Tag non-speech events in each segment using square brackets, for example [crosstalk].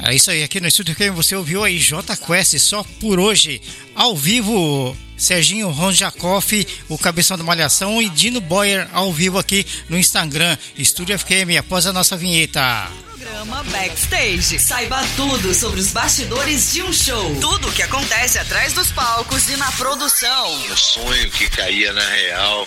É isso aí, aqui no estúdio que você ouviu aí J Quest só por hoje, ao vivo. Serginho Ronjakoff, o cabeção da Malhação, e Dino Boyer ao vivo aqui no Instagram, Estúdio FQM, após a nossa vinheta. Programa Backstage. Saiba tudo sobre os bastidores de um show. Tudo o que acontece atrás dos palcos e na produção. O sonho que caía na real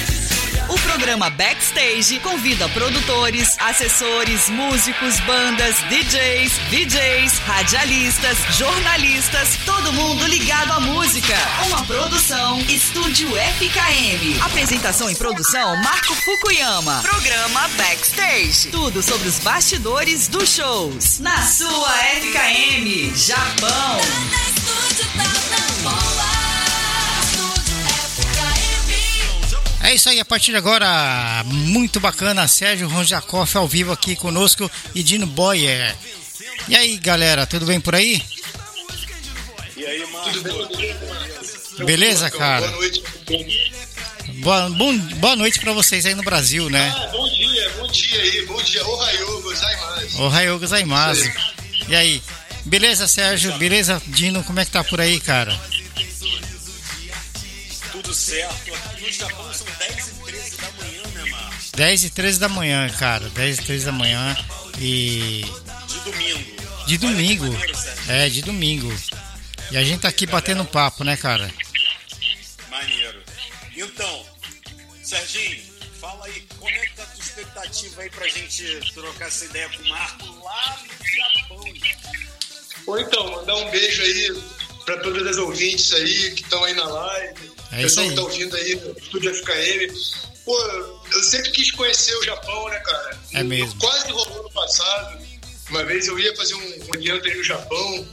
O programa Backstage convida produtores, assessores, músicos, bandas, DJs, DJs, radialistas, jornalistas, todo mundo ligado à música. Uma produção Estúdio FKM. Apresentação e produção Marco Fukuyama. Programa Backstage. Tudo sobre os bastidores dos shows. Na sua FKM, Japão. É isso aí, a partir de agora, muito bacana, Sérgio Ronjakoff ao vivo aqui conosco e Dino Boyer. E aí, galera, tudo bem por aí? E aí, Marco? Tudo bem? Beleza, cara? Boa noite. Boa, bom, boa noite pra vocês aí no Brasil, né? Ah, bom dia, bom dia aí, bom dia. Ohayou gozaimasu. Ohayou gozaimasu. E aí, beleza, Sérgio? Beleza, Dino? Como é que tá por aí, cara? Tudo certo. Aqui no Japão são 10 e 13 da manhã, né, Marcos? 10 e 13 da manhã, cara. 10 e 13 da manhã e. De domingo. De domingo. É, de domingo. E a gente tá aqui batendo papo, né, cara? Maneiro. Então, Serginho, fala aí, como é que tá a tua expectativa aí pra gente trocar essa ideia com o Marco lá no Japão? Ou então, mandar um beijo aí para todas as ouvintes aí que estão aí na live, é pessoal que tá ouvindo aí Estúdio FKM. Pô, eu sempre quis conhecer o Japão, né, cara? É mesmo. Quase rolou no passado. Uma vez eu ia fazer um, um aí no Japão,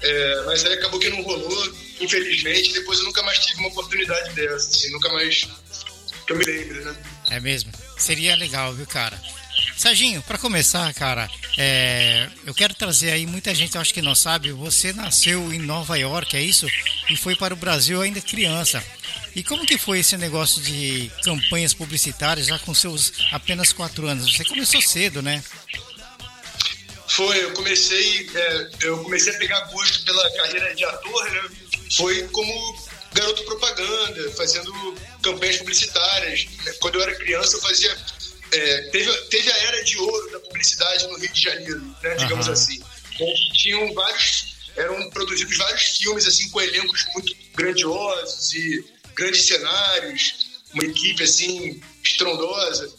é, mas aí acabou que não rolou, infelizmente. Depois eu nunca mais tive uma oportunidade dessa, assim, nunca mais que eu me lembre, né? É mesmo. Seria legal, viu, cara? Serginho, para começar, cara, é, eu quero trazer aí, muita gente acho que não sabe, você nasceu em Nova York, é isso? E foi para o Brasil ainda criança. E como que foi esse negócio de campanhas publicitárias já com seus apenas quatro anos? Você começou cedo, né? Foi, eu comecei, é, eu comecei a pegar gosto pela carreira de ator, né? Foi como garoto propaganda, fazendo campanhas publicitárias. Quando eu era criança, eu fazia é, teve, teve a era de ouro da publicidade no Rio de Janeiro, né, digamos uhum. assim. Onde tinham vários, eram produzidos vários filmes assim com elencos muito grandiosos e grandes cenários, uma equipe assim estrondosa.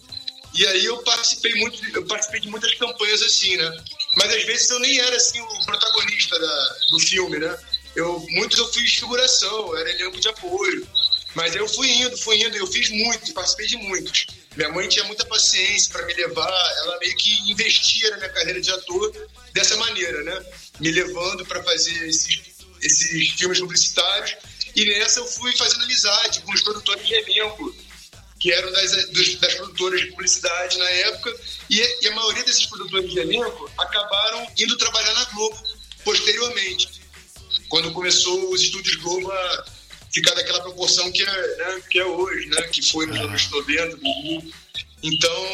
E aí eu participei muito, eu participei de muitas campanhas assim, né? Mas às vezes eu nem era assim o protagonista da, do filme, né? Eu muitos eu fiz figuração, era elenco de apoio. Mas eu fui indo, fui indo, eu fiz muitos, participei de muitos. Minha mãe tinha muita paciência para me levar, ela meio que investia na minha carreira de ator dessa maneira, né? Me levando para fazer esses, esses filmes publicitários. E nessa eu fui fazendo amizade com os produtores de elenco, que eram das, das produtoras de publicidade na época. E, e a maioria desses produtores de elenco acabaram indo trabalhar na Globo posteriormente, quando começou os estúdios Globo a ficar daquela proporção que é, né, que é hoje, né, que foi nos anos 90. Então,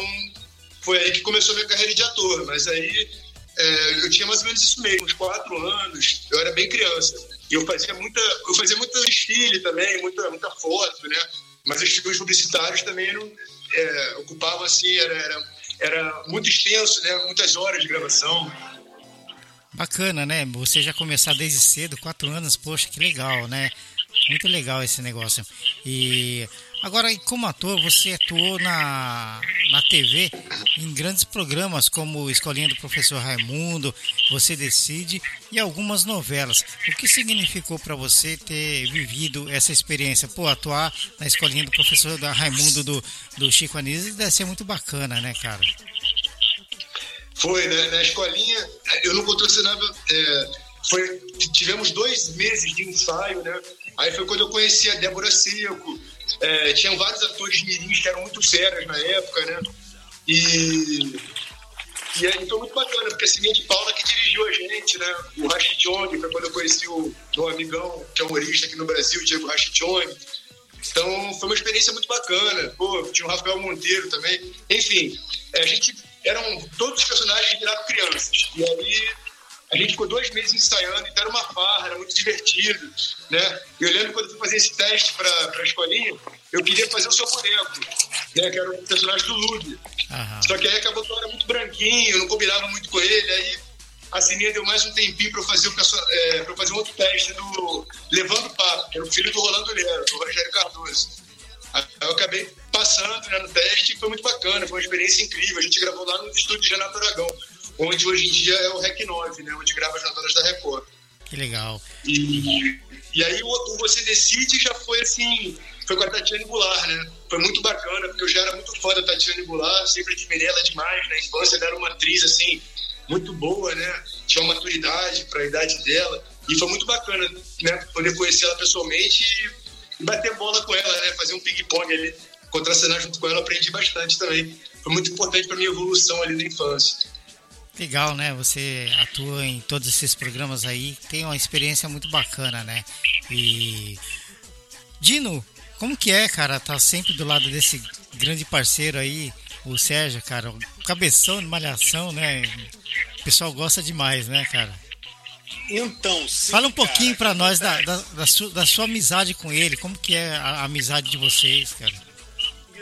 foi aí que começou a minha carreira de ator. Mas aí é, eu tinha mais ou menos isso mesmo, uns quatro anos, eu era bem criança. E eu fazia muita, eu fazia muito desfile também, muita, muita foto, né? Mas os filmes publicitários também eram, é, ocupavam assim, era, era, era muito extenso, né? Muitas horas de gravação. Bacana, né? Você já começar desde cedo, quatro anos, poxa, que legal, né? Muito legal esse negócio. E agora, como ator, você atuou na, na TV em grandes programas como Escolinha do Professor Raimundo, Você Decide e algumas novelas. O que significou para você ter vivido essa experiência? Pô, atuar na Escolinha do Professor Raimundo do, do Chico Anísio deve ser muito bacana, né, cara? Foi, né? Na escolinha, eu não contracenava. É, foi, tivemos dois meses de ensaio, né? Aí foi quando eu conheci a Débora Seco. É, tinham vários atores mirins que eram muito sérios na época, né? E, e aí foi muito bacana, porque a Cimia Paula que dirigiu a gente, né? O Rashid foi quando eu conheci o meu amigão, que é humorista aqui no Brasil, o Diego Rashid Então foi uma experiência muito bacana. Pô, tinha o Rafael Monteiro também. Enfim, a gente eram todos os personagens viraram crianças. E aí a gente ficou dois meses ensaiando, então era uma farra, era muito divertido, né? E eu lembro quando eu fui fazer esse teste para a escolinha, eu queria fazer o seu boneco, né? Que era o personagem do Lube. Uhum. Só que aí acabou que eu era muito branquinho, eu não combinava muito com ele, aí a Sininha deu mais um tempinho para eu fazer o é, pra fazer um outro teste do Levando Papo, que era o filho do Rolando Lero, do Rogério Cardoso. Aí eu acabei passando né, no teste e foi muito bacana, foi uma experiência incrível. A gente gravou lá no estúdio de Renato Aragão onde hoje em dia é o REC 9, né? Onde grava as novelas da Record. Que legal. E, e aí o, o, Você Decide já foi assim, foi com a Tatiane Goulart, né? Foi muito bacana, porque eu já era muito fã da Tatiane Goulart, sempre admirei ela demais na infância, ela era uma atriz assim, muito boa, né? Tinha uma maturidade para a idade dela. E foi muito bacana, né? Poder conhecer ela pessoalmente e bater bola com ela, né? Fazer um ping-pong ali, contracenar junto com ela, aprendi bastante também. Foi muito importante para minha evolução ali na infância. Legal, né? Você atua em todos esses programas aí, tem uma experiência muito bacana, né? E Dino, como que é, cara, tá sempre do lado desse grande parceiro aí, o Sérgio, cara, cabeção de malhação, né? O pessoal gosta demais, né, cara? Então, sim, Fala um pouquinho para nós da, da, da, sua, da sua amizade com ele, como que é a, a amizade de vocês, cara?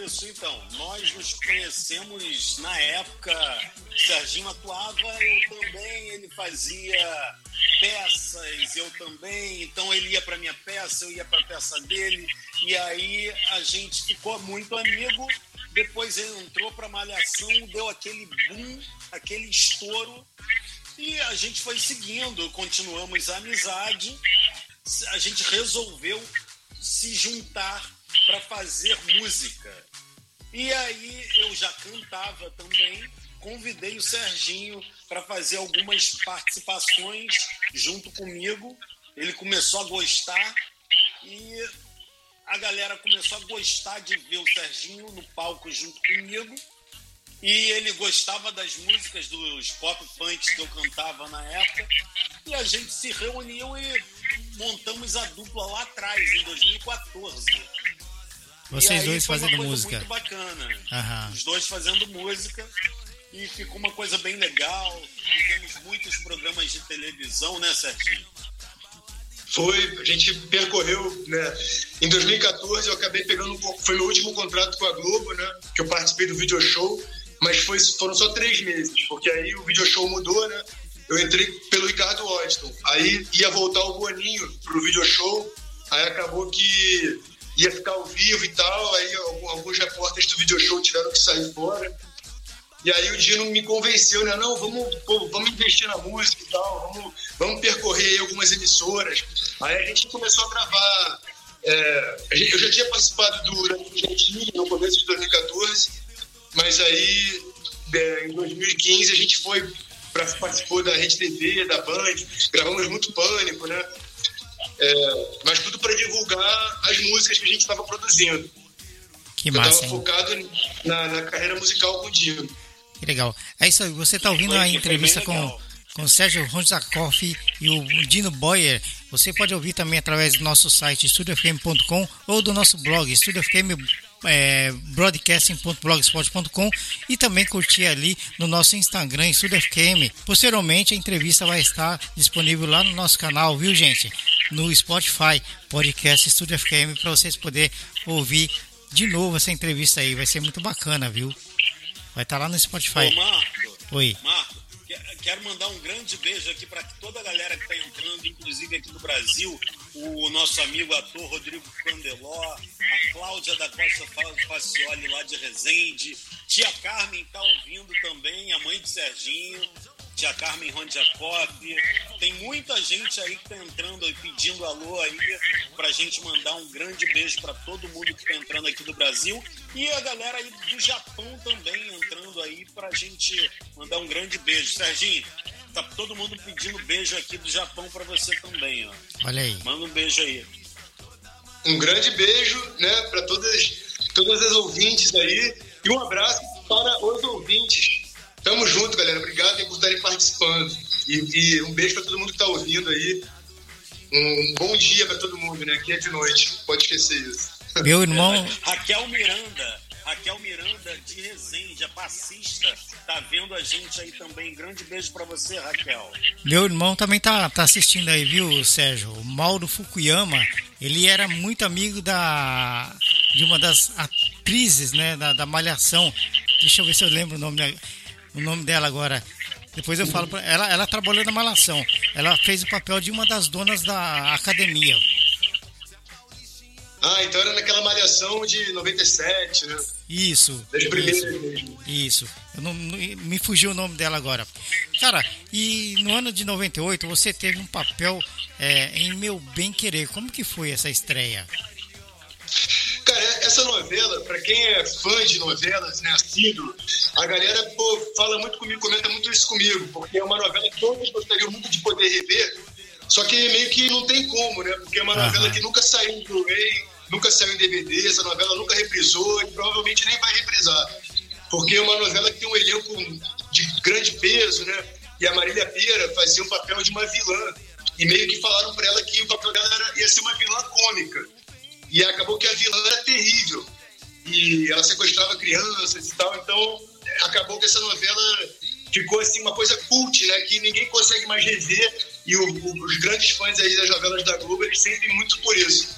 Isso, então, nós nos conhecemos na época, Serginho atuava, eu também, ele fazia peças, eu também, então ele ia para minha peça, eu ia para a peça dele, e aí a gente ficou muito amigo. Depois ele entrou para Malhação, deu aquele boom, aquele estouro, e a gente foi seguindo, continuamos a amizade. A gente resolveu se juntar para fazer música. E aí eu já cantava também, convidei o Serginho para fazer algumas participações junto comigo. Ele começou a gostar e a galera começou a gostar de ver o Serginho no palco junto comigo. E ele gostava das músicas dos pop punks que eu cantava na época. E a gente se reuniu e montamos a dupla lá atrás, em 2014. Vocês dois fazendo música. Muito bacana. Os dois fazendo música e ficou uma coisa bem legal. Fizemos muitos programas de televisão, né, Serginho? Foi, a gente percorreu, né? Em 2014 eu acabei pegando um pouco, foi meu último contrato com a Globo, né? Que eu participei do video show, mas foi, foram só três meses, porque aí o video show mudou, né? Eu entrei pelo Ricardo Washington, aí ia voltar o Boninho pro video show, aí acabou que ia ficar ao vivo e tal. Aí alguns repórteres do video show tiveram que sair fora. E aí o Dino me convenceu, né? Não, vamos, pô, vamos investir na música e tal, vamos, vamos percorrer algumas emissoras. Aí a gente começou a gravar. É, eu já tinha participado do Gentili no começo de 2014, mas aí é, em 2015 a gente foi para participou da Rede TV, da Band, gravamos muito Pânico, né? É, mas tudo para divulgar as músicas que a gente estava produzindo. Que massa. Eu estava focado na, na, carreira musical com o Dino. Que legal. É isso aí. Você está ouvindo foi, a entrevista com, com o Sérgio Ronzakoff e o Dino Boyer. Você pode ouvir também através do nosso site estudiofm.com ou do nosso blog estudiofm.com é, broadcasting.blogspot.com e também curtir ali no nosso Instagram, SudFM. Posteriormente, a entrevista vai estar disponível lá no nosso canal, viu, gente? No Spotify, podcast Studio FM, para vocês poderem ouvir de novo essa entrevista aí. Vai ser muito bacana, viu? Vai estar lá no Spotify. Ô, Marco, Oi. Marco, quero mandar um grande beijo aqui para toda a galera que está entrando, inclusive aqui do Brasil, o nosso amigo ator Rodrigo Candeló, a Cláudia da Costa Facioli lá de Resende, tia Carmen está ouvindo também, a mãe de Serginho, tia Carmen Rondjakov. Tem muita gente aí que tá entrando e pedindo alô aí pra gente mandar um grande beijo para todo mundo que tá entrando aqui do Brasil e a galera aí do Japão também entrando aí pra gente mandar um grande beijo. Serginho, tá todo mundo pedindo beijo aqui do Japão para você também, ó. Olha aí. Manda um beijo aí. Um grande beijo, né, para todas todas as ouvintes aí e um abraço para os ouvintes Tamo junto, galera. Obrigado por estarem participando. E, e um beijo para todo mundo que tá ouvindo aí. Um bom dia para todo mundo, né? Aqui é de noite. Pode esquecer isso. Meu irmão. Raquel Miranda. Raquel Miranda de Resende, a passista, tá vendo a gente aí também. Grande beijo para você, Raquel. Meu irmão também tá, tá assistindo aí, viu, Sérgio? O Mauro Fukuyama, ele era muito amigo da de uma das atrizes, né, da, da Malhação. Deixa eu ver se eu lembro o nome o nome dela agora. Depois eu falo pra ela. Ela trabalhou na Malação. Ela fez o papel de uma das donas da academia. Ah, então era naquela malhação de 97, né? Isso. Das primeiras mesmo. Isso. Eu não, me fugiu o nome dela agora. Cara, e no ano de 98 você teve um papel é, em Meu Bem Querer. Como que foi essa estreia? Cara, essa novela, para quem é fã de novelas, né, assíduo, a galera pô, fala muito comigo, comenta muito isso comigo, porque é uma novela que todos gostariam muito de poder rever, só que meio que não tem como, né? Porque é uma novela que nunca saiu em Blu-ray, nunca saiu em DVD, essa novela nunca reprisou e provavelmente nem vai reprisar. Porque é uma novela que tem um elenco de grande peso, né? E a Marília Pera fazia um papel de uma vilã. E meio que falaram para ela que o papel dela era, ia ser uma vilã cômica. E acabou que a vilã era terrível. E ela sequestrava crianças e tal. Então, acabou que essa novela ficou assim uma coisa cult, né? Que ninguém consegue mais rever. E o, o, os grandes fãs aí das novelas da Globo, eles sentem muito por isso.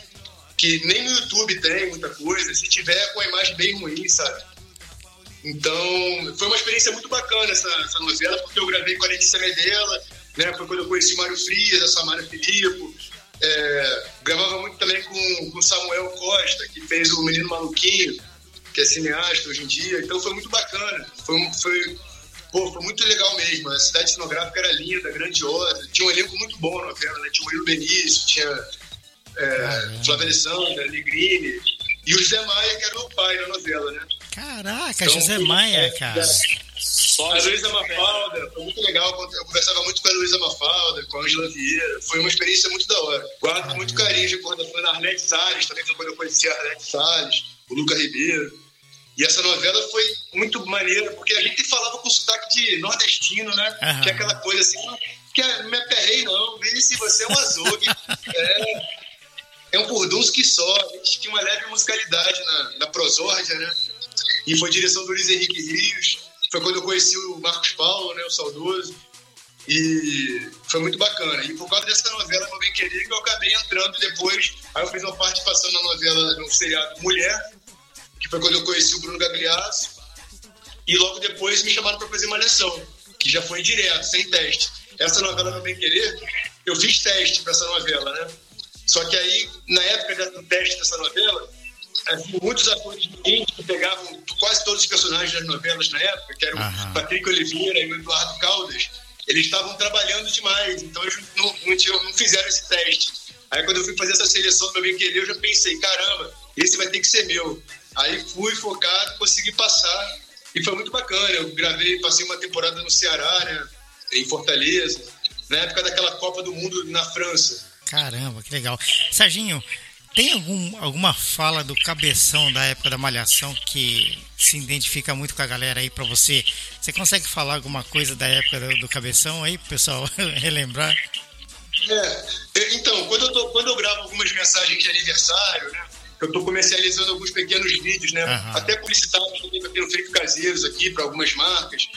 Que nem no YouTube tem muita coisa. Se tiver, com a imagem bem ruim, sabe? Então, foi uma experiência muito bacana essa, essa novela, porque eu gravei com a Letícia Medela, né? Foi quando eu conheci o Mário Frias, a Samara Filipe, é, gravava muito também com o Samuel Costa, que fez o Menino Maluquinho, que é cineasta hoje em dia. Então foi muito bacana. Foi, foi, pô, foi muito legal mesmo. A cidade cenográfica era linda, grandiosa. Tinha um elenco muito bom na novela, né? Tinha o Murilo Benício, tinha é, Flávia Alessandra, Negrini. E o José Maia, que era meu pai na novela, né? Caraca, então, José Maia, cara. Só a Luísa Mafalda, foi muito legal. Eu conversava muito com a Luísa Mafalda, com a Angela Vieira. Foi uma experiência muito da hora. Guardo com muito carinho de recordações da Arlete Salles, também foi quando eu conheci a Arlete Salles, o Luca Ribeiro. E essa novela foi muito maneira, porque a gente falava com sotaque de nordestino, né? Uhum. Que é aquela coisa assim, que é, me aperrei não, vê se você é um azougue. [laughs] é, é um furdunço que só. A gente tinha uma leve musicalidade na, na prosórdia, né? E foi direção do Luiz Henrique Rios. Foi quando eu conheci o Marcos Paulo, né, o saudoso. E foi muito bacana. E por causa dessa novela Meu Bem Querer, que eu acabei entrando depois. Aí eu fiz uma participação na novela, no seriado Mulher, que foi quando eu conheci o Bruno Gagliasso. E logo depois me chamaram para fazer uma lição, que já foi direto, sem teste. Essa novela Meu Bem Querer, eu fiz teste para essa novela, né? Só que aí, na época do teste dessa novela, assim, muitos atores que pegavam quase todos os personagens das novelas na época, que eram uhum. Patrick Oliveira e o Eduardo Caldas, eles estavam trabalhando demais, então eles não, não, tinham, não fizeram esse teste. Aí quando eu fui fazer essa seleção do meu bem querer, eu já pensei, caramba, esse vai ter que ser meu. Aí fui focado, consegui passar e foi muito bacana. Eu gravei, passei uma temporada no Ceará, né, em Fortaleza, na época daquela Copa do Mundo na França. Caramba, que legal. Serginho, tem algum, alguma fala do cabeção da época da Malhação que se identifica muito com a galera aí para você? Você consegue falar alguma coisa da época do, do cabeção aí, pessoal [laughs] relembrar? É, então, quando eu, tô, quando eu gravo algumas mensagens de aniversário, né? Eu estou comercializando alguns pequenos vídeos, né? Uhum. Até publicitários também eu tenho feito caseiros aqui para algumas marcas.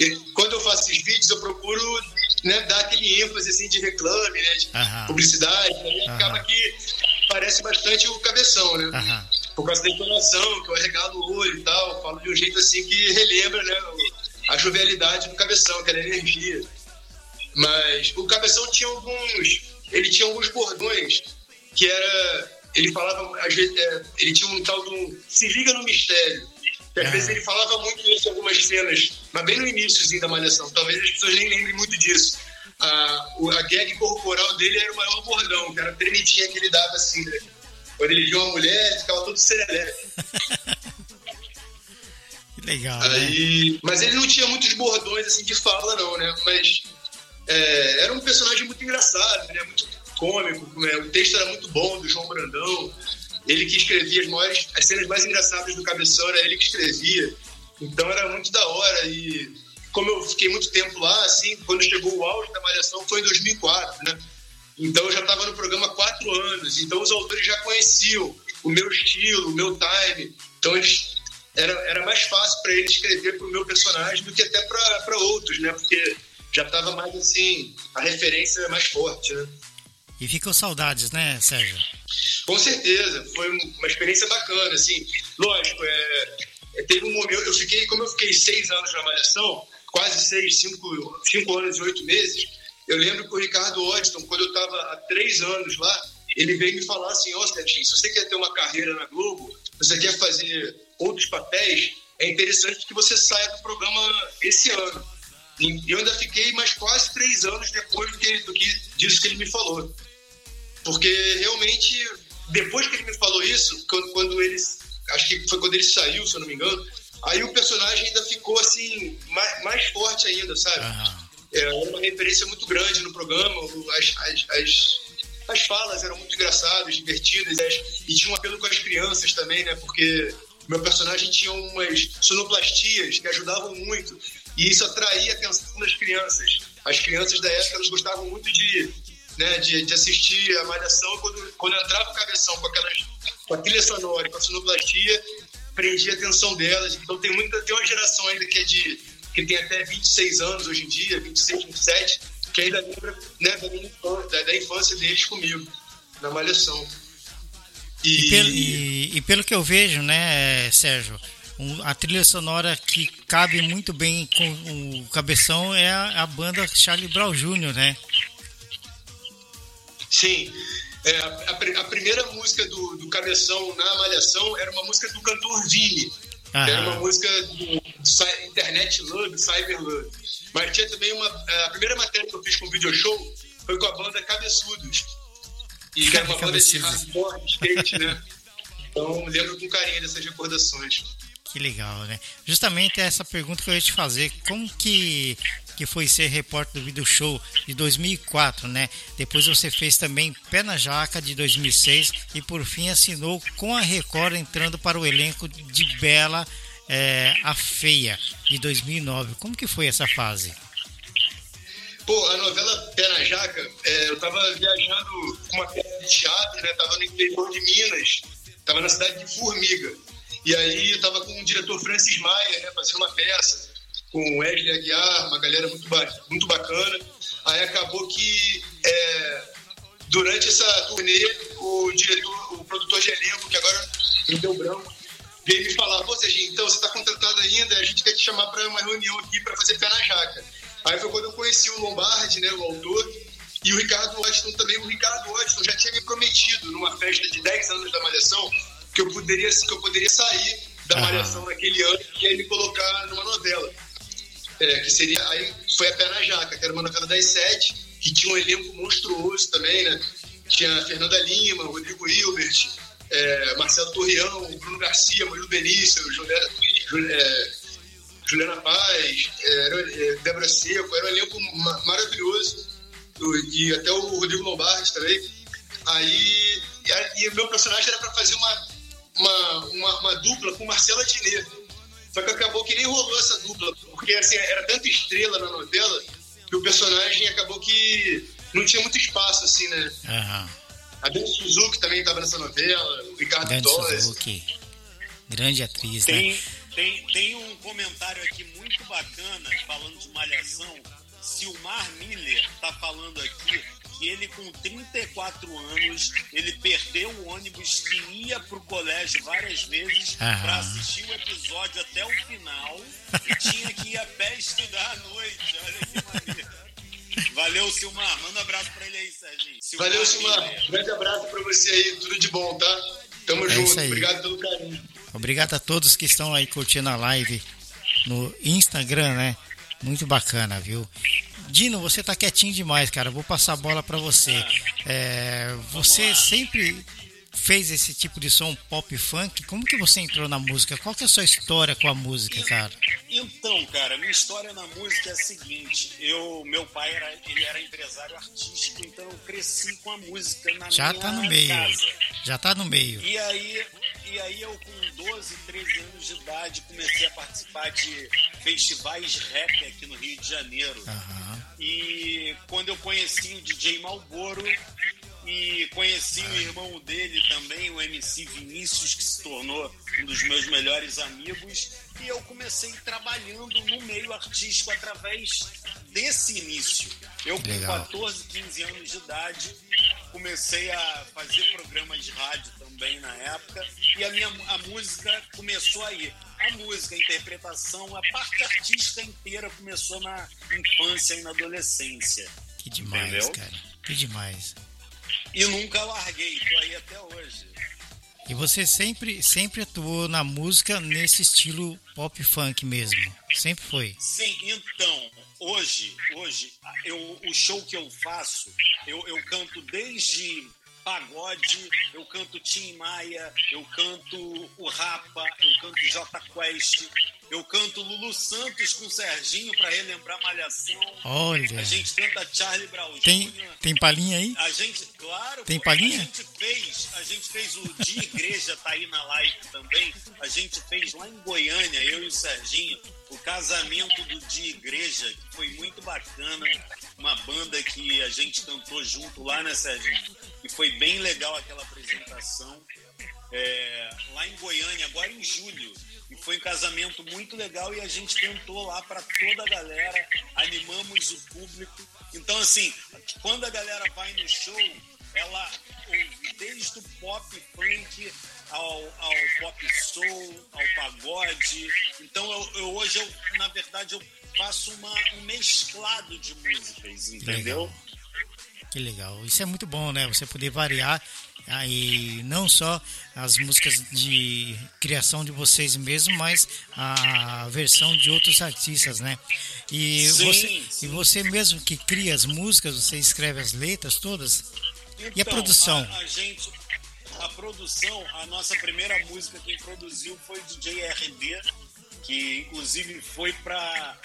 E quando eu faço esses vídeos, eu procuro né, dar aquele ênfase assim, de reclame, né, de uhum. publicidade. Né? Uhum. Acaba que parece bastante o cabeção, né? Uhum. Por causa da entonação, que eu arregalo o olho e tal, falo de um jeito assim que relembra, né? A jovialidade do cabeção, aquela energia. Mas o cabeção tinha alguns. Ele tinha alguns bordões que era. Ele falava, às vezes, é, ele tinha um tal de um. Se liga no mistério. E às vezes ele falava muito isso em algumas cenas, mas bem no iníciozinho da Malhação. Talvez as pessoas nem lembrem muito disso. A, a gag corporal dele era o maior bordão, que era a tremidinha que ele dava assim, né? Quando ele via uma mulher, ele ficava todo serelepe. [laughs] Que legal, né? Aí, mas ele não tinha muitos bordões assim de fala, não, né? Mas é, era um personagem muito engraçado, né? Muito cômico, né? o texto era muito bom do João Brandão. Ele que escrevia as maiores, as cenas mais engraçadas do Cabeção era ele que escrevia. Então era muito da hora e como eu fiquei muito tempo lá, assim, quando chegou o auge da Malhação foi em 2004, né? Então eu já estava no programa há quatro anos, então os autores já conheciam o meu estilo, o meu time. Então eles, era, era mais fácil para eles escrever para o meu personagem do que até para outros, né? Porque já estava mais assim, a referência mais forte, né? E ficou saudades, né, Sérgio? Com certeza, foi um- uma experiência bacana, assim. Lógico, é, é, teve um momento, eu fiquei, como eu fiquei seis anos na Malhação, quase seis, cinco, cinco anos e oito meses, eu lembro que o Ricardo Odson, quando eu estava há três anos lá, ele veio me falar assim, ó, Serginho, se você quer ter uma carreira na Globo, você quer fazer outros papéis, é interessante que você saia do programa esse ano. E eu ainda fiquei mais quase três anos depois do que, do que disso que ele me falou. Porque realmente, depois que ele me falou isso, quando, quando ele. Acho que foi quando ele saiu, se eu não me engano, aí o personagem ainda ficou assim, mais, mais forte ainda, sabe? Aham. Era uma referência muito grande no programa, as, as, as, as falas eram muito engraçadas, divertidas, as- e tinha um apelo com as crianças também, né? Porque meu personagem tinha umas sonoplastias que ajudavam muito, e isso atraía a atenção das crianças. As crianças da época elas gostavam muito de, né, de, de assistir a Malhação, quando, quando entrava o cabeção com, aquelas, com a trilha sonora, com a sonoplastia, prendia a atenção delas. Então tem muita, tem uma geração ainda que é de que tem até 26 anos hoje em dia, 26, 27, que ainda lembra né, da, infância, da, da infância deles comigo, na Malhação. E pelo, e- e pelo que eu vejo, né, Sérgio, um- a trilha sonora que cabe muito bem com o Cabeção é a, a banda Charlie Brown Jr., né? Sim. É, a, a pri- a primeira música do, do Cabeção na Malhação era uma música do cantor Vini. Aham. Era uma música do Cy- Internet Love, Cyber Love. Mas tinha também uma. A primeira matéria que eu fiz com o video show foi com a banda Cabeçudos. E que era uma banda de hardcore, skate, né? Então lembro com carinho dessas recordações. Que legal, né? Justamente essa pergunta que eu ia te fazer, como que, que foi ser repórter do Video Show de 2004, né? Depois você fez também Pé na Jaca de 2006 e por fim assinou com a Record entrando para o elenco de Bela é, a Feia de 2009. Como que foi essa fase? Pô, a novela Pé na Jaca, é, eu tava viajando com uma peça de teatro, né? Tava no interior de Minas, tava na cidade de Formiga. E aí eu tava com o diretor Francis Maia, né? Fazendo uma peça com o Wesley Aguiar, uma galera muito, muito bacana. Aí acabou que é, durante essa turnê, o diretor, o produtor de elenco, que agora me deu branco, veio me falar, pô, Serginho, então você tá contratado ainda, a gente quer te chamar para uma reunião aqui para fazer pé na jaca. Aí foi quando eu conheci o Lombardi, né, o autor, e o Ricardo Washington também. O Ricardo Washington já tinha me prometido numa festa de 10 anos da Malhação que eu poderia, que eu poderia sair da Ah. Malhação naquele ano e aí me colocar numa novela. É, que seria, aí foi a Pé na Jaca, que era uma novela das sete, que tinha um elenco monstruoso também, né? Tinha a Fernanda Lima, Rodrigo Hilbert, é, Marcelo Torreão, Bruno Garcia, Murilo Benício, Juliana, Ju- é, Juliana Paz, é, é, Débora Seco, era um elenco ma- maravilhoso, e até o Rodrigo Lombardi também. Aí, e, o meu personagem era para fazer uma, uma, uma, uma dupla com Marcela Diné. Só que acabou que nem rolou essa dupla, porque assim, era tanta estrela na novela que o personagem acabou que não tinha muito espaço, assim, né? Aham. A Dani Suzuki também estava nessa novela, o Ricardo Grande Torres. Suzuki. Grande atriz, né? Tem, tem, tem um comentário aqui muito bacana falando de malhação. Silmar Miller tá falando aqui que ele com 34 anos, ele perdeu o ônibus que ia pro colégio várias vezes para assistir o episódio até o final e tinha que ir a pé estudar à noite. Olha que maneiro. Valeu, Silmar. Manda um abraço pra ele aí, Serginho. Valeu, Silmar. Grande abraço pra você aí, tudo de bom, tá? Tamo É junto, isso aí. obrigado pelo carinho. Obrigado a todos que estão aí curtindo a live no Instagram, né? Muito bacana, viu? Dino, você tá quietinho demais, cara. Vou passar a bola para você. É, você sempre fez esse tipo de som pop funk? Como que você entrou na música? Qual que é a sua história com a música, cara? Então, cara, minha história na música é a seguinte: eu, meu pai era, ele era empresário artístico, então eu cresci com a música na Já minha tá no meio. casa. Já tá no meio. E aí, e aí eu com 12, 13 anos de idade comecei a participar de festivais rap aqui no Rio de Janeiro. Aham. E quando eu conheci o DJ Malboro e conheci o irmão dele também, o MC Vinícius, que se tornou um dos meus melhores amigos, e eu comecei trabalhando no meio artístico através desse início. Eu com Legal. 14, 15 anos de idade comecei a fazer programas de rádio também na época e a minha a música começou aí. A música, a interpretação, a parte artística inteira começou na infância e na adolescência. Que demais, Entendeu? cara. Que demais. E nunca larguei, tô aí até hoje. E você sempre, sempre atuou na música nesse estilo pop funk mesmo. Sempre foi. Sim, então, hoje, hoje, eu, o show que eu faço, eu, eu canto desde pagode, eu canto Tim Maia, eu canto o Rapa, eu canto J Quest, eu canto Lulu Santos com Serginho para relembrar Malhação. Olha. A gente canta Charlie Brown Tem, tem palhinha aí? A gente, claro, Tem palhinha? A gente fez, a gente fez o de igreja, tá aí na live também. A gente fez lá em Goiânia, eu e o Serginho, o casamento do de igreja, que foi muito bacana. Uma banda que a gente cantou junto lá, né, Serginho? E foi bem legal aquela apresentação. É, lá em Goiânia, agora em julho. E foi um casamento muito legal e a gente cantou lá para toda a galera, animamos o público. Então, assim, quando a galera vai no show, ela ouve desde o pop funk ao, ao pop soul, ao pagode. Então, eu, eu- hoje, eu, na verdade, eu faço uma, um mesclado de músicas, entendeu? Legal. Que legal. Isso é muito bom, né? Você poder variar aí não só as músicas de criação de vocês mesmos, mas a versão de outros artistas, né? E Sim, você, sim. e você mesmo que cria as músicas, você escreve as letras todas? E a Então, produção? A, a gente, a produção, a nossa primeira música quem produziu foi o DJ RD, que inclusive foi para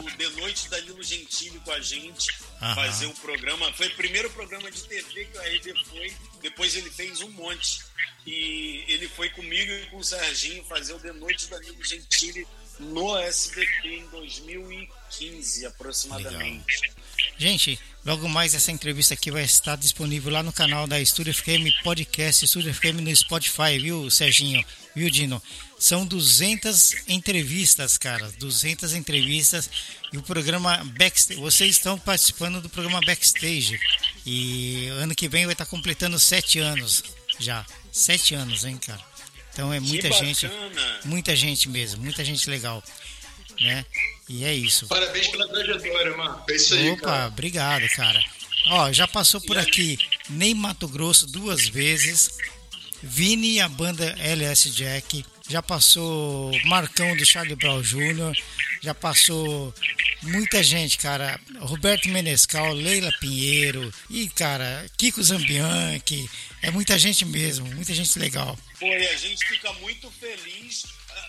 o The Noite da Lilo Gentili com a gente Aham. fazer o programa. Foi o primeiro programa de TV que o RD foi. Depois ele fez um monte. E ele foi comigo e com o Serginho fazer o The Noite da Lilo Gentili no SBT em 2015 aproximadamente. Gente, logo mais essa entrevista aqui vai estar disponível lá no canal da Estúdio FM Podcast, Estúdio FM no Spotify, viu, Serginho? Viu, Dino? São 200 entrevistas, cara, 200 entrevistas e o programa Backstage, vocês estão participando do programa Backstage e ano que vem vai estar completando sete anos já, sete anos, hein, cara? Então é muita gente, muita gente mesmo, muita gente legal, né? E é isso. Parabéns pela trajetória, Marco. É isso aí, Opa, cara. obrigado, cara. Ó, já passou por aqui Ney Mato Grosso duas vezes, Vini e a banda LS Jack, já passou Marcão do Charlie Brown Jr., já passou muita gente, cara. Roberto Menescal, Leila Pinheiro e, cara, Kiko Zambianchi. É muita gente mesmo, muita gente legal. Pô, e a gente fica muito feliz ah,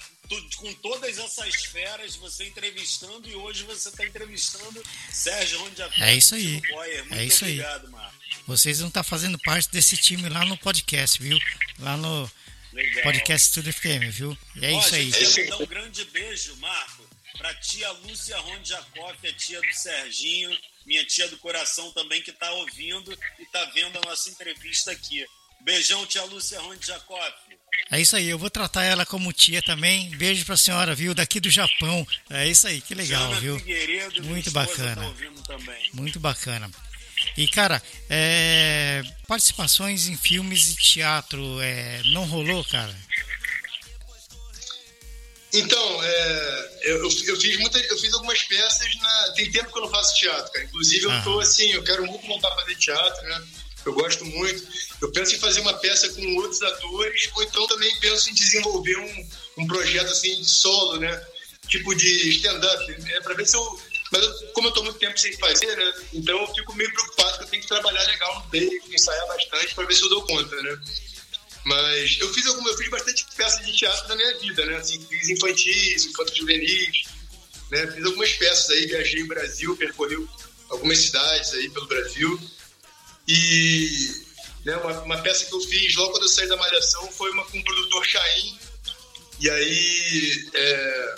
com todas essas feras, você entrevistando, e hoje você está entrevistando Sérgio Rondiacosta. É isso aí. Muito É isso aí. obrigado, Marco. Vocês vão estar fazendo parte desse time lá no podcast, viu? Lá no Legal. Podcast Studio FM, viu? E é Ó, isso aí. gente, dar um grande beijo, Marco, pra tia Lúcia Rondiacoff, a tia do Serginho, minha tia do coração também, que tá ouvindo e tá vendo a nossa entrevista aqui. Beijão, tia Lúcia Rondiacoff. É isso aí, eu vou tratar ela como tia também. Beijo pra senhora, viu? Daqui do Japão. É isso aí, que legal, Jana viu? Minha Muito bacana. Tá. Muito bacana. E, cara, é, participações em filmes e teatro é, não rolou, cara? Então, é, eu, eu fiz muita, eu fiz algumas peças na. Tem tempo que eu não faço teatro, cara. Inclusive, eu tô Aham. assim, eu quero muito voltar a fazer teatro, né? eu gosto muito. Eu penso em fazer uma peça com outros atores, ou então também penso em desenvolver um, um projeto assim de solo, né? Tipo de stand-up, é para ver se eu. Mas eu, como eu tô muito tempo sem fazer, né? Então eu fico meio preocupado que eu tenho que trabalhar legal no take, ensaiar bastante para ver se eu dou conta, né? Mas eu fiz alguma, eu fiz bastante peças de teatro na minha vida, né? Assim, fiz infantis, infantos juvenis, né? Fiz algumas peças aí, viajei o Brasil, percorri algumas cidades aí pelo Brasil. E né, uma, uma, peça que eu fiz logo quando eu saí da Malhação foi uma com o produtor Chaim. E aí é,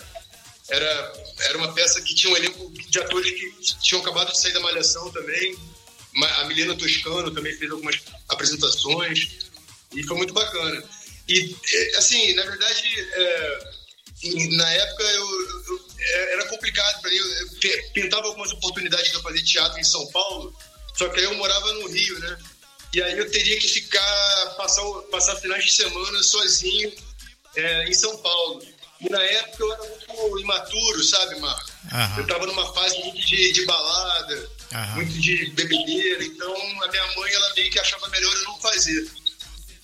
era, era uma peça que tinha um elenco de atores que tinham acabado de sair da Malhação também. A Milena Toscano também fez algumas apresentações e foi muito bacana. E, assim, na verdade, é, na época eu, eu, é, era complicado para mim. Eu pintava algumas oportunidades de eu fazer teatro em São Paulo, só que aí eu morava no Rio, né? E aí eu teria que ficar, passar, passar finais de semana sozinho é, em São Paulo. E na época eu era muito imaturo, sabe, Marco? Uhum. Eu estava numa fase muito de, de balada, uhum. muito de bebedeira, então a minha mãe ela meio que achava melhor eu não fazer.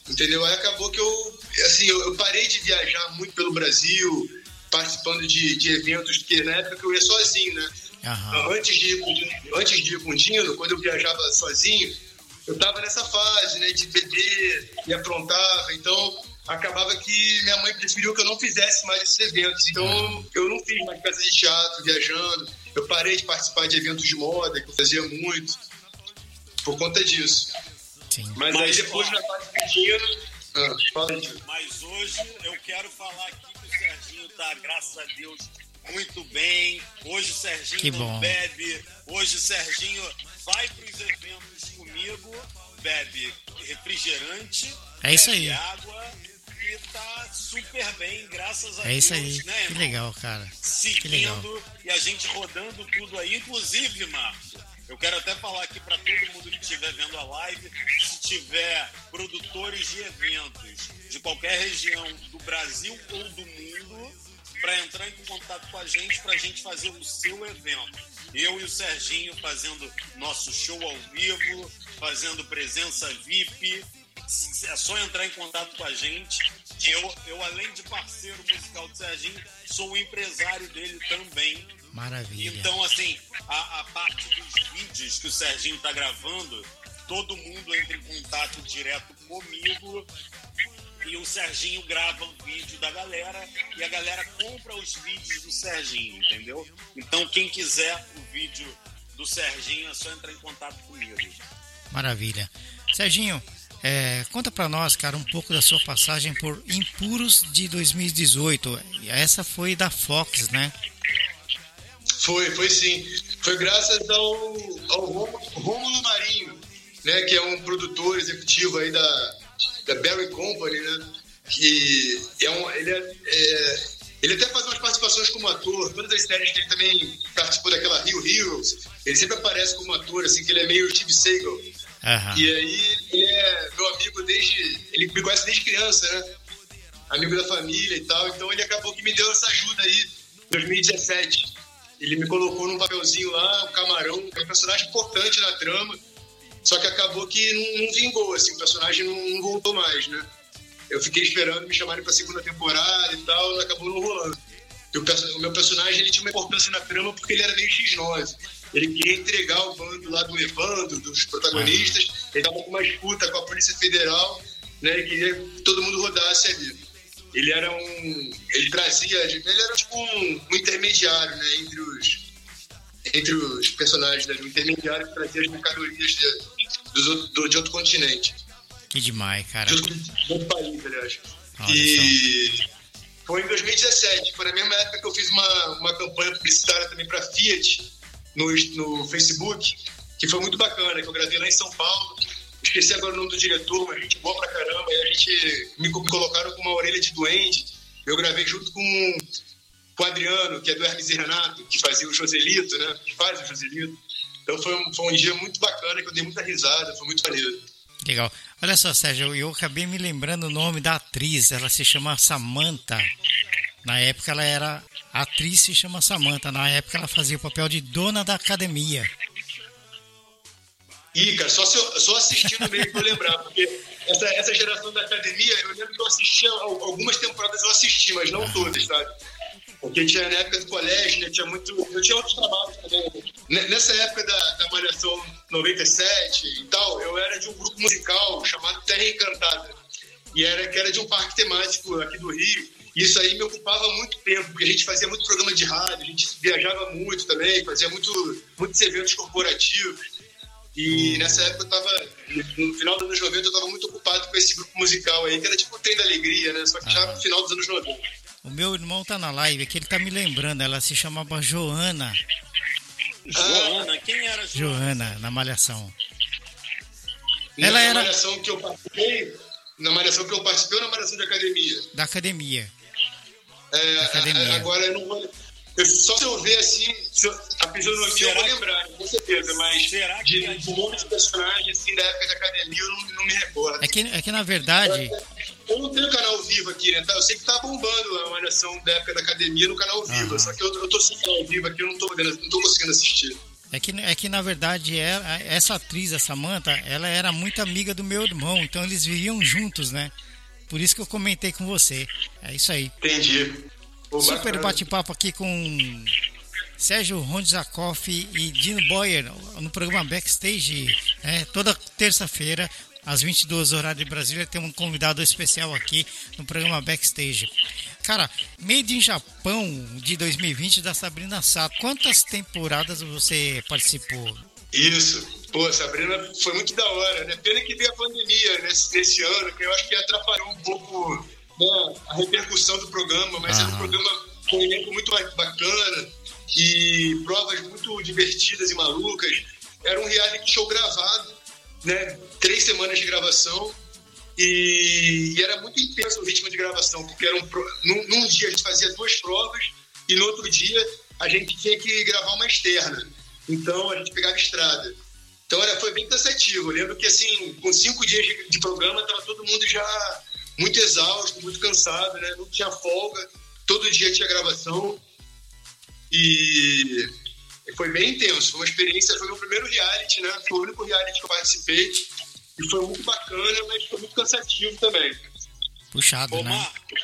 Entendeu? Aí acabou que eu, assim, eu, eu parei de viajar muito pelo Brasil, participando de, de eventos, porque na época eu ia sozinho, né? Uhum. Antes, de ir, antes de ir com o Dino, quando eu viajava sozinho, eu tava nessa fase, né, de beber e aprontava, então acabava que minha mãe preferiu que eu não fizesse mais esses eventos. Então uhum. eu não fiz mais peça de teatro, viajando, eu parei de participar de eventos de moda, que eu fazia muito, por conta disso. Sim. Mas, Mas aí depois na fase do Dino... Ah, Mas hoje eu quero falar aqui que o Serginho tá, graças a Deus, muito bem. Hoje o Serginho que não bom. bebe. Hoje o Serginho vai para os eventos comigo, bebe refrigerante, é isso aí. água e tá super bem, graças a Deus. É isso aí. Né, que legal, cara. Seguindo que legal. e a gente rodando tudo aí. Inclusive, Marcos, eu quero até falar aqui para todo mundo que estiver vendo a live, se tiver produtores de eventos de qualquer região do Brasil ou do mundo, para entrar em contato com a gente para a gente fazer o seu evento. Eu e o Serginho fazendo nosso show ao vivo, fazendo presença VIP. É só entrar em contato com a gente. Eu, eu além de parceiro musical do Serginho, sou o empresário dele também. Maravilha. Então, assim, a, a parte dos vídeos que o Serginho está gravando, todo mundo entra em contato direto comigo e o Serginho grava o vídeo da galera e a galera compra os vídeos do Serginho, entendeu? Então quem quiser o vídeo do Serginho é só entrar em contato comigo. Maravilha. Serginho, é, conta para nós, cara, um pouco da sua passagem por Impuros de 2018. Essa foi da Fox, né? Foi, foi sim. Foi graças ao, ao Rômulo Marinho, né, que é um produtor executivo aí da, da Barry Company, né? Que é um, ele, é, é, ele até faz umas participações como ator, todas as séries que ele também participou daquela Rio Heroes, ele sempre aparece como ator, assim, que ele é meio Steve Seagal. Uhum. E aí ele é meu amigo desde. Ele me conhece desde criança, né? Amigo da família e tal. Então ele acabou que me deu essa ajuda aí em 2017. Ele me colocou num papelzinho lá, um camarão, que é um personagem importante na trama. Só que acabou que não, não vingou, assim, o personagem não, não, voltou mais, né? Eu fiquei esperando me chamarem pra segunda temporada e tal, acabou não rolando. O, o meu personagem ele tinha uma importância na trama porque ele era meio X9. Ele queria entregar o bando lá do Evandro, dos protagonistas, ele tava com uma disputa com a Polícia Federal, né? Ele queria que todo mundo rodasse ali. Ele era um. Ele trazia. Ele era tipo um, um intermediário, né? Entre os entre os personagens, né? um intermediário que trazia as mercadorias de, do, do, de outro continente. Que demais, cara. De outro, de outro país, aliás. Olha e só. foi em 2017, foi na mesma época que eu fiz uma, uma campanha publicitária também para Fiat no, no Facebook, que foi muito bacana, que eu gravei lá em São Paulo. Esqueci agora o nome do diretor, mas gente boa pra caramba. E a gente me colocaram com uma orelha de duende. Eu gravei junto com com o Adriano, que é do Hermes e Renato, que fazia o Joselito, né? Que faz o Joselito. Então foi um, foi um dia muito bacana, que eu dei muita risada, foi muito maneiro. Legal. Olha só, Sérgio, eu acabei me lembrando o nome da atriz, ela se chama Samantha. Na época ela era. A atriz se chama Samantha, na época ela fazia o papel de dona da academia. Ih, cara, só, se eu, só assistindo mesmo pra lembrar, porque essa, essa geração da academia, eu lembro que eu assistia, algumas temporadas eu assisti, mas não todas, sabe? Porque tinha na época do colégio, né, tinha muito. Eu tinha outros trabalhos também. Nessa época da, da Malhação 97 e tal, eu era de um grupo musical chamado Terra Encantada. E era que era de um parque temático aqui do Rio. E isso aí me ocupava muito tempo, porque a gente fazia muito programa de rádio, a gente viajava muito também, fazia muito, muitos eventos corporativos. E nessa época eu tava, no final dos anos 90, eu estava muito ocupado com esse grupo musical aí, que era tipo o Trem da Alegria, né? Só que já no final dos anos 90. O meu irmão tá na live aqui, ele tá me lembrando, ela se chamava Joana. Joana, quem era Joana? Joana, na Malhação. Na Ela era- malhação que eu participei, na malhação que eu participei ou na malhação de academia? Da academia. É, a- agora eu não vou. eu- só se eu ver assim, eu- a fisionomia eu vou lembrar, com certeza, mas Será de, que de um monte de personagens assim, da época da academia eu não, não me recordo. É que, é que na verdade, Eu não tenho canal vivo aqui, né? Eu sei que tá bombando a malhação da época da academia no canal vivo, Aham. só que eu, eu tô sem canal vivo aqui, eu não tô, vendo, não tô conseguindo assistir. é que, é que na verdade ela- essa atriz, a Samantha, ela era muito amiga do meu irmão, então eles viviam juntos, né? Por isso que eu comentei com você. É isso aí. Entendi. Pô, Super bate-papo aqui com Sérgio Rondizakoff e Dino Boyer no programa Backstage. né? Toda terça-feira, às 22 horas de Brasília, tem um convidado especial aqui no programa Backstage. Cara, Made in Japão de 2020 da Sabrina Sato. Quantas temporadas você participou? Isso. Pô, Sabrina foi muito da hora, né? Pena que veio a pandemia nesse, nesse ano, que eu acho que atrapalhou um pouco né, a repercussão do programa, mas era um programa com um elenco muito ba- bacana e provas muito divertidas e malucas. Era um reality show gravado, né? Três semanas de gravação e, e era muito intenso o ritmo de gravação, porque era um, num, num dia a gente fazia duas provas e no outro dia a gente tinha que gravar uma externa. Então a gente pegava estrada. Então era, foi bem cansativo. Eu lembro que assim, com cinco dias de, de programa, estava todo mundo já muito exausto, muito cansado, né? Não tinha folga, todo dia tinha gravação. E foi bem intenso. Foi uma experiência, foi meu primeiro reality, né? Foi o único reality que eu participei. E foi muito bacana, mas foi muito cansativo também. Puxado, Ô, né? Marco,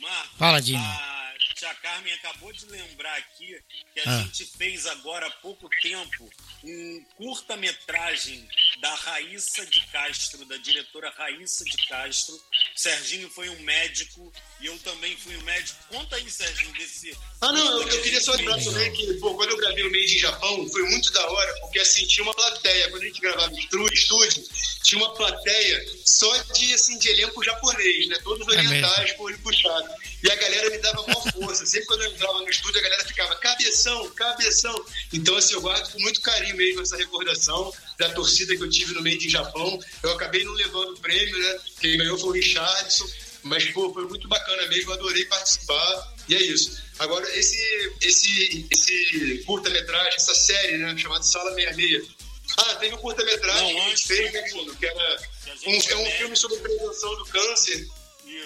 Marco, Fala, Dino. a tia Carmen acabou de lembrar aqui que a Ah. gente fez agora há pouco tempo um curta-metragem da Raíssa de Castro, da diretora Raíssa de Castro. Serginho foi um médico e eu também fui um médico. Conta aí, Serginho, desse. Ah, não, eu, eu queria só lembrar também que, pô, quando eu gravei o Made in Japão, foi muito da hora, porque assim, tinha uma plateia. Quando a gente gravava em estúdio, estúdio, tinha uma plateia só de, assim, de elenco japonês, né? Todos É orientais, com o olho puxado. E a galera me dava maior força. Sempre quando eu entrava no estúdio, a galera ficava cabeção, cabeção. Então, assim, eu guardo com muito carinho mesmo essa recordação da torcida que eu tive no Made in Japão. Eu acabei não levando o prêmio, né? Quem ganhou foi o Richardson. Mas, pô, foi muito bacana mesmo, adorei participar. E é isso. Agora, esse, esse, esse curta-metragem, essa série, né, chamada Sala 66. Ah, teve um curta-metragem que a gente fez, né, Bruno, que era Que a gente um, é um filme sobre prevenção do câncer,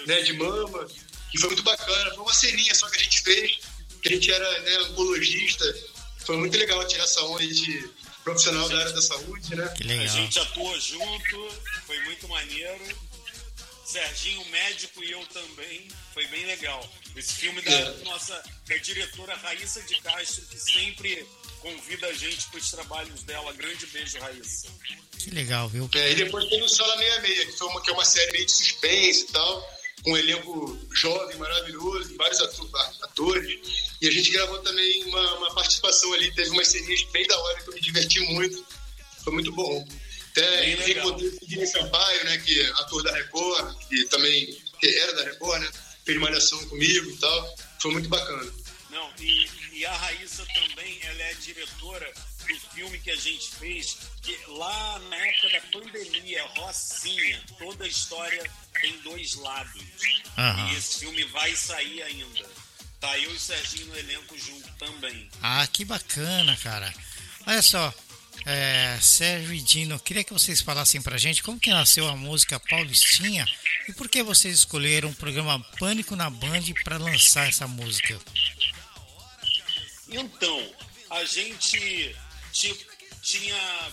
né, de mama, que foi muito bacana. Foi uma ceninha só que a gente fez, que a gente era né, oncologista. Foi muito legal tirar essa onda de profissional da área da saúde, né? Que A legal. gente atuou junto, foi muito maneiro. Serginho médico e eu também, foi bem legal. Esse filme da É. nossa da diretora Raíssa de Castro, que sempre convida a gente para os trabalhos dela. Grande beijo, Raíssa. Que legal, viu? É, e depois teve o Sala 66, que, foi uma, que é uma série meio de suspense e tal, com um elenco jovem, maravilhoso, vários atu- atores. E a gente gravou também uma, uma participação ali, teve umas ceninhas bem da hora que eu me diverti muito. Foi muito bom. Até Bem legal. encontrei o Sidney Sampaio, né, que é ator da Record, que também que era da Record, né? Fez malhação comigo e tal. Foi muito bacana. Não, e, e a Raíssa também, ela é diretora do filme que a gente fez, que lá na época da pandemia, Rocinha, toda a história tem dois lados. Aham. E esse filme vai sair ainda. Tá eu e o Serginho no elenco junto também. Ah, que bacana, cara. Olha só, é, Sérgio e Dino, queria que vocês falassem pra gente como que nasceu a música Paulistinha e por que vocês escolheram o programa Pânico na Band para lançar essa música. Então, a gente ti- tinha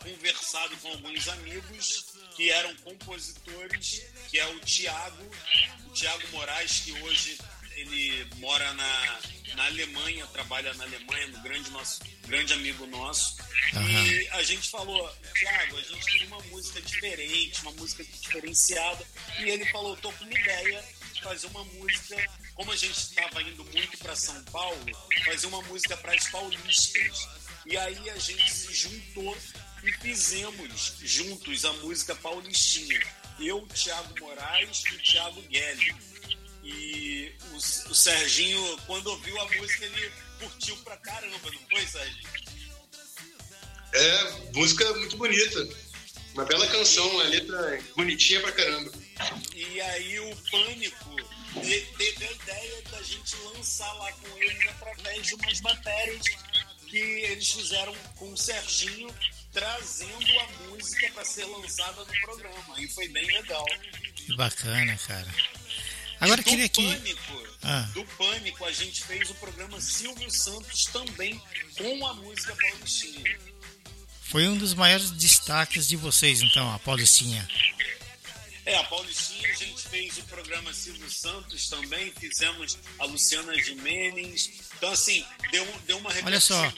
conversado com alguns amigos que eram compositores, que é o Tiago, o Tiago Moraes, que hoje ele mora na, na Alemanha, trabalha na Alemanha, no grande nosso grande amigo nosso. Uhum. E a gente falou, Thiago, a gente tem uma música diferente, uma música diferenciada. E ele falou, tô com uma ideia de fazer uma música, como a gente estava indo muito para São Paulo, fazer uma música para as paulistas. E aí a gente se juntou e fizemos juntos a música paulistinha. Eu, Thiago Moraes e o Thiago Guelli. E o, o Serginho, quando ouviu a música, ele curtiu pra caramba, não foi, Serginho? É, música muito bonita. Uma bela canção, uma letra bonitinha pra caramba. E aí o Pânico teve a ideia da gente lançar lá com eles através de umas matérias que eles fizeram com o Serginho, trazendo a música para ser lançada no programa. E foi bem legal. Que bacana, cara. Agora do queria que. Pânico, ah. Do Pânico, a gente fez o programa Silvio Santos também com a música Paulistinha. Foi um dos maiores destaques de vocês, então, a Paulistinha. É, a Paulistinha, a gente fez o programa Silvio Santos também, fizemos a Luciana Jimenez. Então, assim, deu, deu uma Olha só,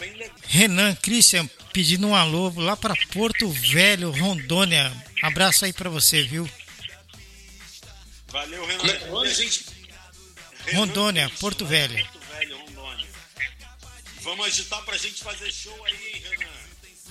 Renan Christian pedindo um alô lá para Porto Velho, Rondônia. Abraço aí para você, viu? Valeu, Renan. É, a gente... Rondônia, Porto Velho. Porto Velho, Rondônia. Vamos agitar pra gente fazer show aí, hein, Renan?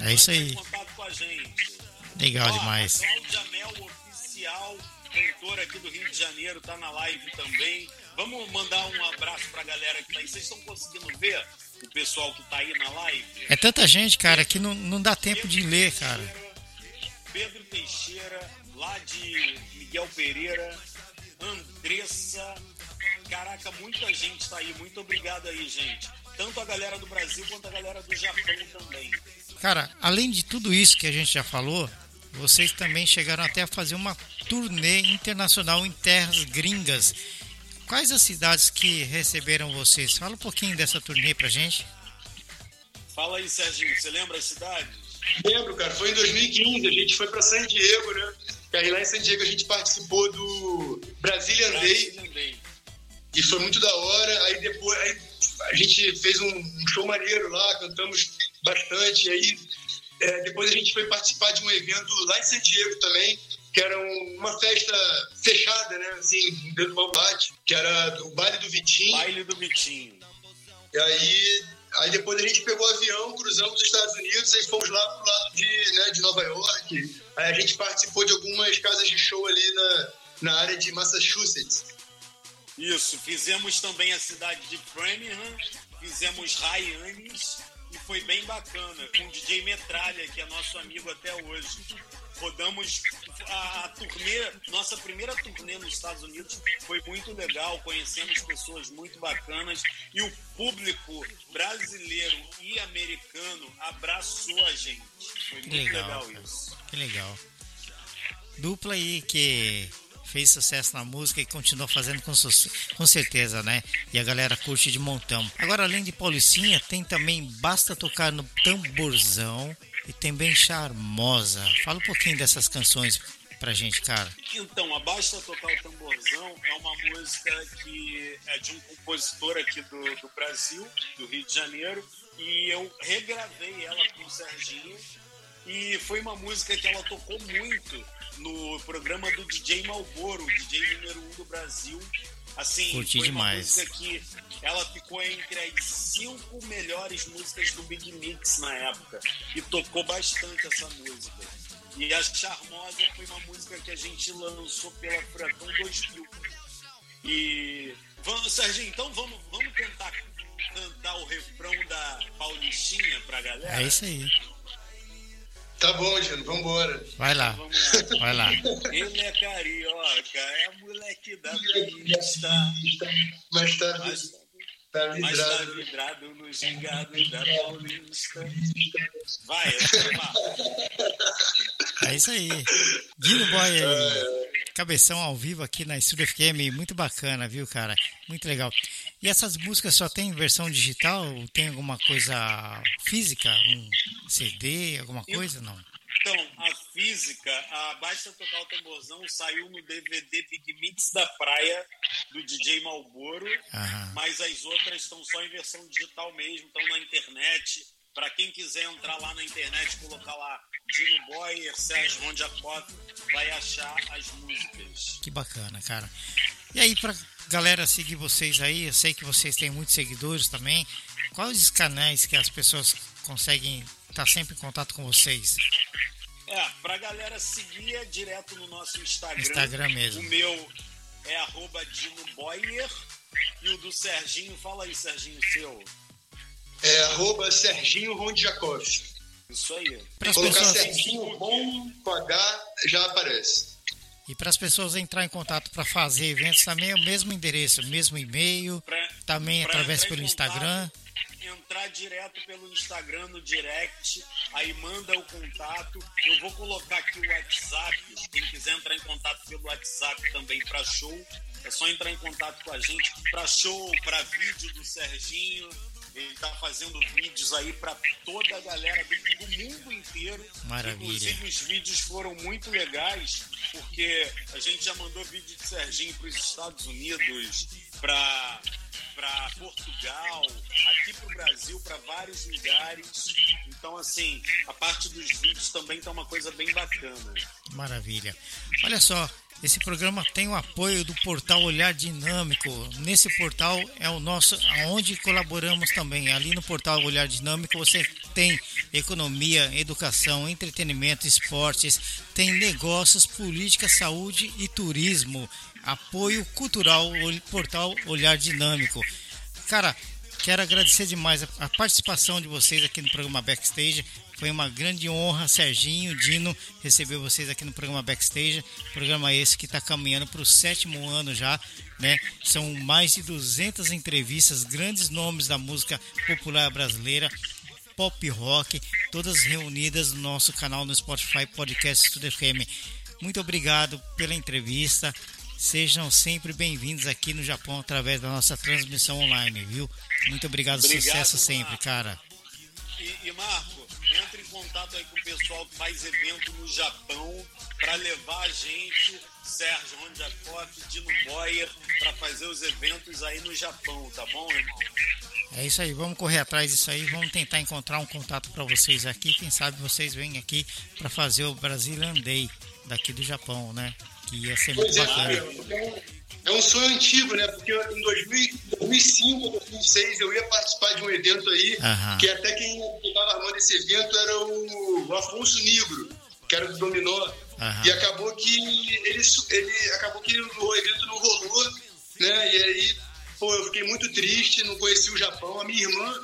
É isso aí. contato com a gente. Legal Ó, demais. A Cláudia Mel, oficial, cantora aqui do Rio de Janeiro, tá na live também. Vamos mandar um abraço pra galera que tá aí. Vocês estão conseguindo ver o pessoal que tá aí na live? É tanta gente, cara, que não, não dá tempo Pedro de ler, Teixeira, cara. Pedro Teixeira, lá de Miguel Pereira, Andressa. Caraca, muita gente está aí. Muito obrigado aí, gente. Tanto a galera do Brasil quanto a galera do Japão também. Cara, além de tudo isso que a gente já falou, vocês também chegaram até a fazer uma turnê internacional em terras gringas. Quais as cidades que receberam vocês? Fala um pouquinho dessa turnê pra gente. Fala aí, Serginho. Você lembra as cidades? Lembro, cara. Foi em 2015. A gente foi para San Diego, né? E aí lá em San Diego a gente participou do Brazilian, Brazilian Day, Day. E foi muito da hora. Aí depois aí a gente fez um, um show maneiro lá, cantamos bastante. Aí é, depois a gente foi participar de um evento lá em San Diego também, que era uma festa fechada, né? Assim, dentro do Balbate, que era o baile do Vitinho. Baile do Vitinho. E aí, aí depois a gente pegou o avião, cruzamos os Estados Unidos e fomos lá pro lado de, né, de Nova York. Aí a gente participou de algumas casas de show ali na, na área de Massachusetts. Isso, fizemos também a cidade de Framingham, fizemos Hyannis e foi bem bacana, com o DJ Metralha, que é nosso amigo até hoje. Rodamos a, a turnê, nossa primeira turnê nos Estados Unidos foi muito legal, conhecemos pessoas muito bacanas e o público brasileiro e americano abraçou a gente. Foi muito legal, legal isso. Que legal. Dupla aí que fez sucesso na música e continua fazendo com, com certeza, né? E a galera curte de montão. Agora, além de Paulicinha, tem também Basta Tocar no Tamborzão e tem Bem Charmosa. Fala um pouquinho dessas canções pra gente, cara. Então, a Basta Tocar o Tamborzão é uma música que é de um compositor aqui do, do Brasil, do Rio de Janeiro, e eu regravei ela com o Serginho e foi uma música que ela tocou muito no programa do DJ Malboro, DJ número um do Brasil. Assim, Curti foi demais. uma música que ela ficou entre as cinco melhores músicas do Big Mix na época. E tocou bastante essa música. E a Charmosa foi uma música que a gente lançou pela Furacão 2000. E vamos, Serginho, então vamos, vamos tentar cantar o refrão da Paulistinha pra galera? É isso aí. Tá bom, Jano, vambora. Vai lá. Vamos lá. Vai lá. Ele é carioca, é moleque da pista. Mas tá, Mas, tá mas tá vidrado. no gingado da Paulista. Vai, vai. É isso aí. Dino Boy aí. Cabeção ao vivo aqui na Studio FM. Muito bacana, viu, cara? Muito legal. E essas músicas só tem versão digital? Tem alguma coisa física? Um CD, alguma coisa? Não. Então, física, a Basta Tocar o Tamborzão saiu no DVD Big Mix da Praia, do DJ Malboro, mas as outras estão só em versão digital mesmo, estão na internet. Para quem quiser entrar lá na internet colocar lá Dino Boyer, Sérgio Rondiakov, vai achar as músicas. Que bacana, cara. E aí, pra galera seguir vocês aí, eu sei que vocês têm muitos seguidores também. Quais os canais que as pessoas conseguem estar sempre em contato com vocês? É, pra galera seguir é direto no nosso Instagram. Instagram mesmo. O meu é arroba Dino Boyer e o do Serginho, fala aí, Serginho, seu. É arroba Serginho Rondjakov. Isso aí. Para as Colocar pessoas, Serginho Ron com H já aparece. e para as pessoas entrar em contato para fazer eventos também é o mesmo endereço, o mesmo e-mail, Pra- também pra através pelo contato, Instagram. Entrar direto pelo Instagram no direct, aí manda o contato. Eu vou colocar aqui o WhatsApp. Quem quiser entrar em contato pelo WhatsApp também para show, é só entrar em contato com a gente para show, para vídeo do Serginho. Ele tá fazendo vídeos aí para toda a galera do, do mundo inteiro. Maravilha. Inclusive os vídeos foram muito legais, porque a gente já mandou vídeo de Serginho para os Estados Unidos, para para Portugal, aqui para o Brasil, para vários lugares. Então, assim, a parte dos vídeos também tá uma coisa bem bacana. Maravilha. Olha só, esse programa tem o apoio do portal Olhar Dinâmico. Nesse portal é o nosso, aonde colaboramos também. Ali no portal Olhar Dinâmico você tem economia, educação, entretenimento, esportes, tem negócios, política, saúde e turismo. Apoio cultural, portal Olhar Dinâmico. Cara, quero agradecer demais a, a participação de vocês aqui no programa Backstage. Foi uma grande honra, Serginho, Dino, receber vocês aqui no programa Backstage. Programa esse que está caminhando para o sétimo ano já, né? São mais de 200 entrevistas, grandes nomes da música popular brasileira, pop rock, todas reunidas no nosso canal no Spotify Podcast Studio FM. Muito obrigado pela entrevista. Sejam sempre bem-vindos aqui no Japão através da nossa transmissão online, viu? Muito obrigado, Obrigado, sucesso sempre, Marco. cara. E, e, Marco, entre em contato aí com o pessoal que faz evento no Japão para levar a gente, Sérgio Rondiakov, Dino Boyer, para fazer os eventos aí no Japão, tá bom, irmão? É isso aí, vamos correr atrás disso aí, vamos tentar encontrar um contato para vocês aqui. Quem sabe vocês vêm aqui para fazer o Brazilian Day daqui do Japão, né? Que ia ser muito Pois é, bacana. é, é um sonho antigo, né? Porque em 2000, 2005, 2006, eu ia participar de um evento aí, Aham. que até quem estava armando esse evento era o, Afonso Negro, que era do Dominó. Aham. E acabou que ele, ele acabou que o evento não rolou, né? E aí, pô, eu fiquei muito triste, não conheci o Japão. A minha irmã,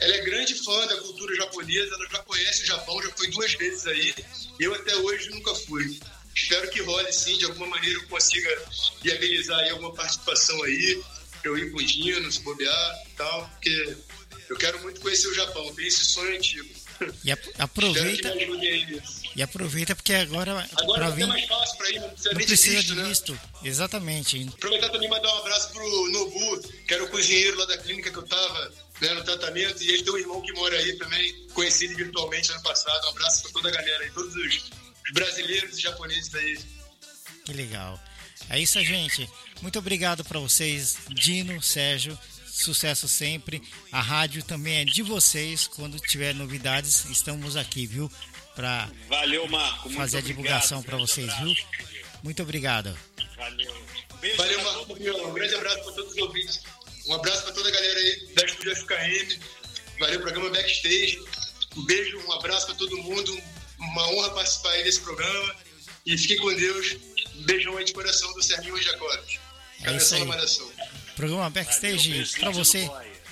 ela é grande fã da cultura japonesa, ela já conhece o Japão, já foi duas vezes aí. Eu até hoje nunca fui. Espero que role sim, de alguma maneira eu consiga viabilizar aí alguma participação aí, eu ir com o Dino, se bobear e tal, porque eu quero muito conhecer o Japão, tenho esse sonho antigo. E aproveita, e aproveita porque agora Agora vir mais fácil pra ir, não precisa não nem precisa visto, de né? visto. Exatamente. Aproveitar também e mandar um abraço pro Nobu, que era o cozinheiro lá da clínica que eu tava né, no tratamento, e ele tem um irmão que mora aí também, conheci ele virtualmente ano passado. Um abraço pra toda a galera aí, todos os os brasileiros e japoneses aí. Que legal. É isso, gente. Muito obrigado para vocês, Dino, Sérgio. Sucesso sempre. A rádio também é de vocês. Quando tiver novidades, estamos aqui, viu? Para Valeu, Marco. muito fazer a divulgação para vocês, abraço, viu? Muito obrigado. Valeu. Beijo Valeu, Marco. Um grande abraço pra todos os ouvintes. Um abraço pra toda a galera aí da Estúdio FKM. Valeu, programa Backstage. Um beijo, um abraço pra todo mundo. Uma honra participar aí desse programa. E fiquem com Deus. Beijão aí de coração do Serginho Jacobs. É isso Cabeção aí. na malhação. Programa Backstage para você.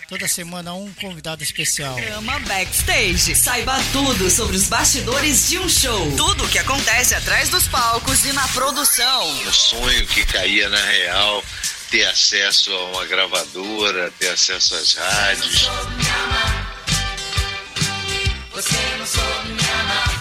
Toda semana um convidado especial. Programa Backstage. Saiba tudo sobre os bastidores de um show. Tudo o que acontece atrás dos palcos e na produção. um sonho que caía na real, ter acesso a uma gravadora, ter acesso às rádios.